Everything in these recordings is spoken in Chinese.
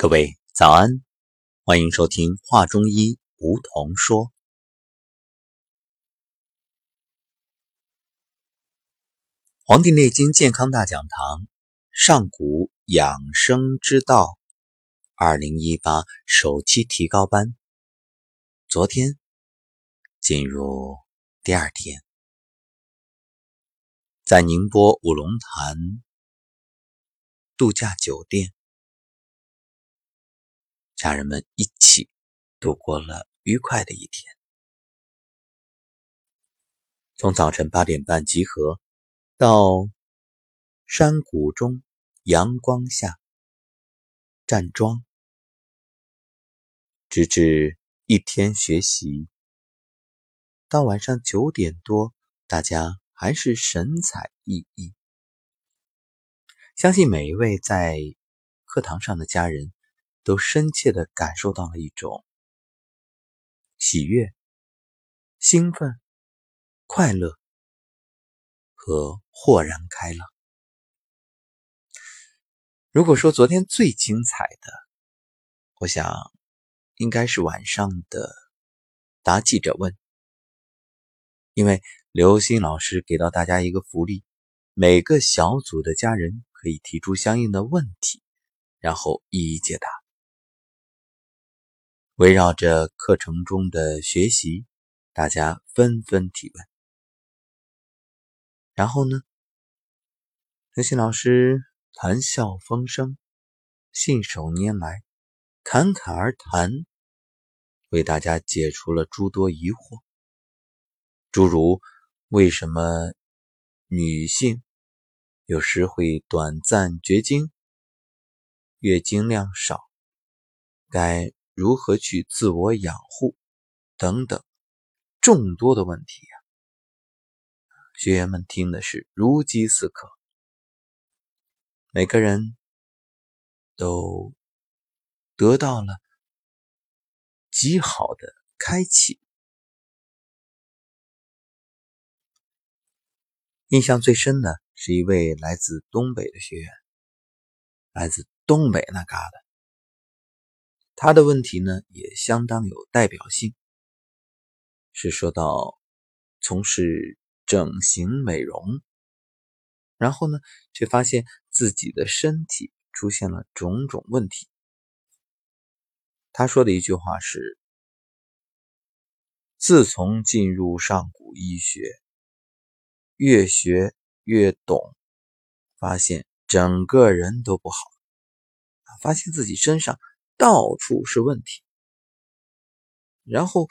各位早安，欢迎收听《话中医》，梧桐说，《黄帝内经健康大讲堂》上古养生之道二零一八首期提高班，昨天进入第二天，在宁波五龙潭度假酒店。家人们一起度过了愉快的一天。从早晨八点半集合，到山谷中阳光下站桩，直至一天学习，到晚上九点多，大家还是神采奕奕。相信每一位在课堂上的家人。都深切的感受到了一种喜悦、兴奋、快乐和豁然开朗。如果说昨天最精彩的，我想应该是晚上的答记者问，因为刘星老师给到大家一个福利，每个小组的家人可以提出相应的问题，然后一一解答。围绕着课程中的学习，大家纷纷提问。然后呢，刘鑫老师谈笑风生，信手拈来，侃侃而谈，为大家解除了诸多疑惑，诸如为什么女性有时会短暂绝经，月经量少，该。如何去自我养护等等众多的问题呀？学员们听的是如饥似渴，每个人都得到了极好的开启。印象最深的是一位来自东北的学员，来自东北那旮瘩。他的问题呢也相当有代表性，是说到从事整形美容，然后呢却发现自己的身体出现了种种问题。他说的一句话是：“自从进入上古医学，越学越懂，发现整个人都不好，发现自己身上。”到处是问题，然后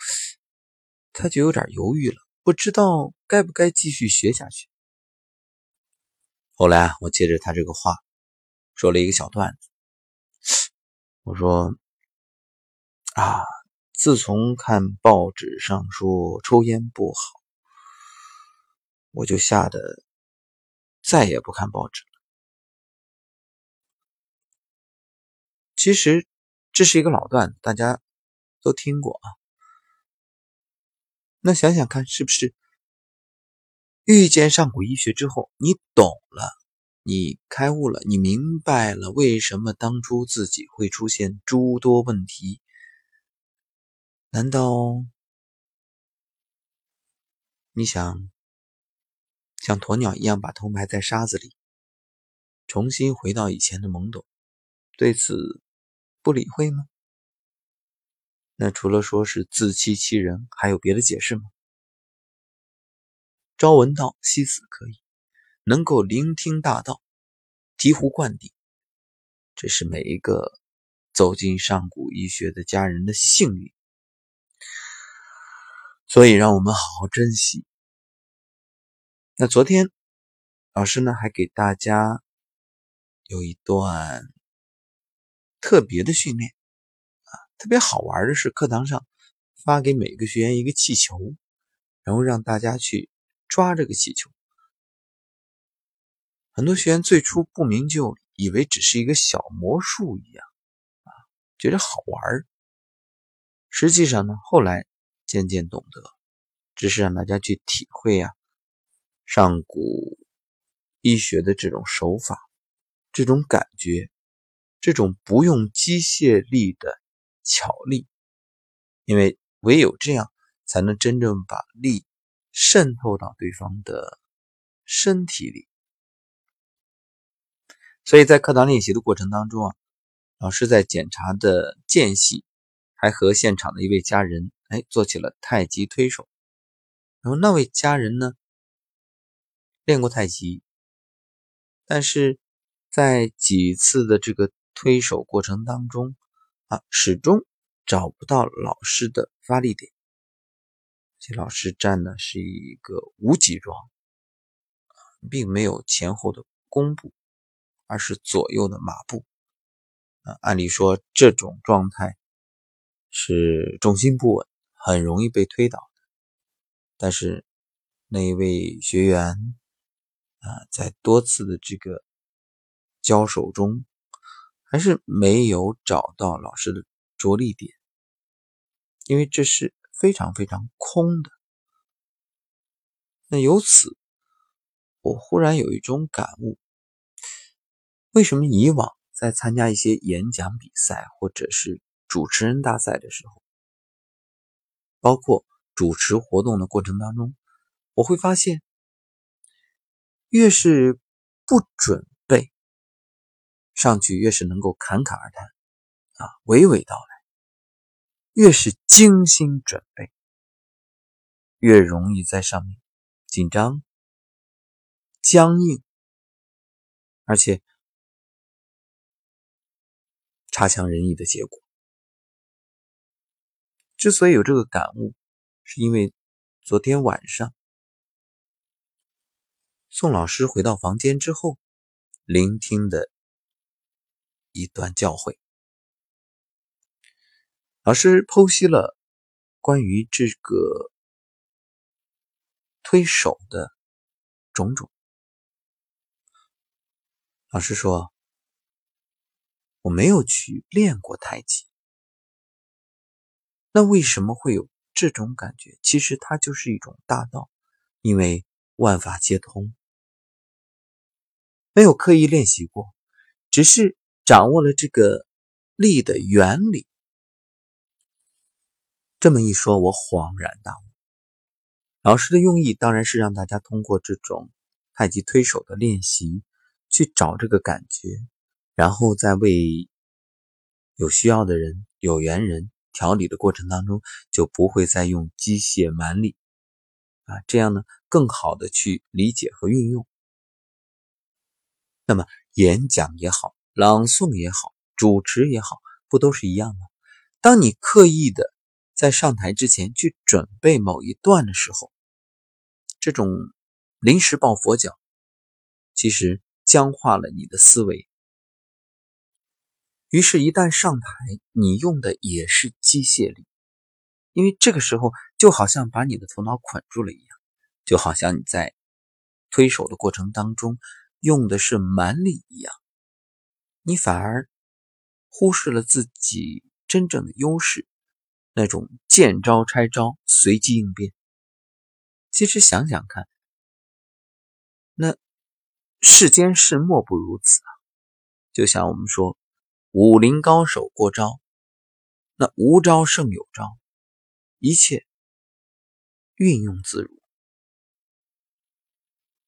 他就有点犹豫了，不知道该不该继续学下去。后来啊我接着他这个话说了一个小段子，我说：“啊，自从看报纸上说抽烟不好，我就吓得再也不看报纸了。”其实。这是一个老段，大家都听过啊。那想想看，是不是遇见上古医学之后，你懂了，你开悟了，你明白了为什么当初自己会出现诸多问题？难道你想像鸵鸟一样把头埋在沙子里，重新回到以前的懵懂？对此。不理会吗？那除了说是自欺欺人，还有别的解释吗？朝闻道，夕死可以，能够聆听大道，醍醐灌顶，这是每一个走进上古医学的家人的幸运。所以，让我们好好珍惜。那昨天老师呢，还给大家有一段。特别的训练啊，特别好玩的是，课堂上发给每个学员一个气球，然后让大家去抓这个气球。很多学员最初不明就，以为只是一个小魔术一样啊，觉得好玩。实际上呢，后来渐渐懂得，只是让大家去体会啊，上古医学的这种手法，这种感觉。这种不用机械力的巧力，因为唯有这样，才能真正把力渗透到对方的身体里。所以在课堂练习的过程当中啊，老师在检查的间隙，还和现场的一位家人哎做起了太极推手。然后那位家人呢，练过太极，但是在几次的这个推手过程当中啊，始终找不到老师的发力点。这老师站的是一个无脊桩，并没有前后的弓步，而是左右的马步。啊，按理说这种状态是重心不稳，很容易被推倒的。但是那一位学员啊，在多次的这个交手中，还是没有找到老师的着力点，因为这是非常非常空的。那由此，我忽然有一种感悟：为什么以往在参加一些演讲比赛或者是主持人大赛的时候，包括？主持活动的过程当中，我会发现，越是不准上去，越是能够侃侃而谈，啊，娓娓道来；越是精心准备，越容易在上面紧张、僵硬，而且差强人意的结果。之所以有这个感悟。是因为昨天晚上，宋老师回到房间之后，聆听的一段教诲。老师剖析了关于这个推手的种种。老师说：“我没有去练过太极，那为什么会有？”这种感觉其实它就是一种大道，因为万法皆通。没有刻意练习过，只是掌握了这个力的原理。这么一说，我恍然大悟。老师的用意当然是让大家通过这种太极推手的练习，去找这个感觉，然后再为有需要的人、有缘人。调理的过程当中，就不会再用机械蛮力啊，这样呢，更好的去理解和运用。那么演讲也好，朗诵也好，主持也好，不都是一样吗？当你刻意的在上台之前去准备某一段的时候，这种临时抱佛脚，其实僵化了你的思维。于是，一旦上台，你用的也是机械力，因为这个时候就好像把你的头脑捆住了一样，就好像你在推手的过程当中用的是蛮力一样，你反而忽视了自己真正的优势，那种见招拆招、随机应变。其实想想看，那世间事莫不如此啊！就像我们说。武林高手过招，那无招胜有招，一切运用自如。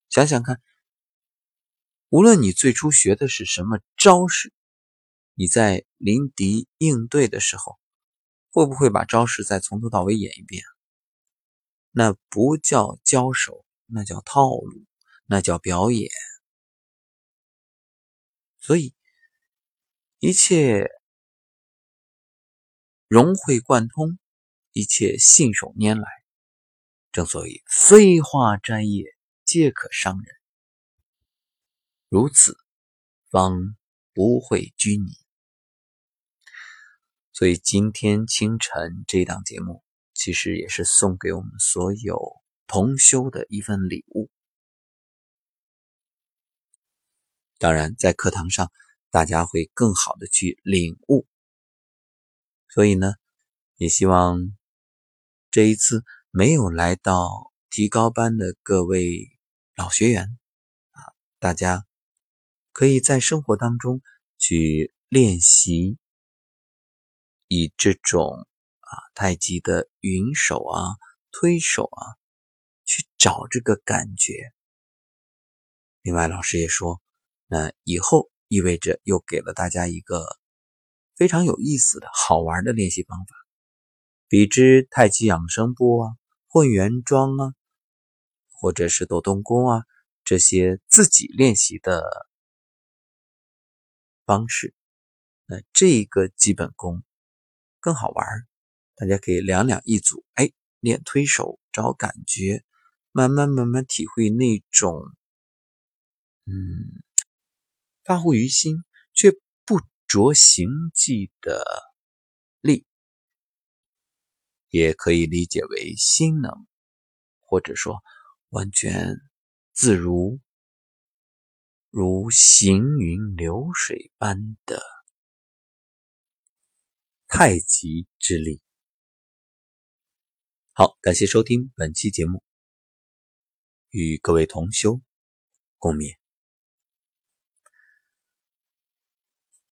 想想看，无论你最初学的是什么招式，你在临敌应对的时候，会不会把招式再从头到尾演一遍？那不叫交手，那叫套路，那叫表演。所以。一切融会贯通，一切信手拈来。正所谓“飞花摘叶皆可伤人”，如此方不会拘泥。所以今天清晨这档节目，其实也是送给我们所有同修的一份礼物。当然，在课堂上。大家会更好的去领悟，所以呢，也希望这一次没有来到提高班的各位老学员啊，大家可以在生活当中去练习，以这种啊太极的云手啊、推手啊，去找这个感觉。另外，老师也说，那以后意味着又给了大家一个非常有意思的好玩的练习方法，比之太极养生步啊、混元桩啊，或者是抖动功啊这些自己练习的方式，那这个基本功更好玩，大家可以两两一组，哎，练推手找感觉，慢慢慢慢体会那种。嗯，发乎于心却不着形迹的力，也可以理解为心能，或者说完全自如，如行云流水般的太极之力。好，感谢收听本期节目，与各位同修共勉。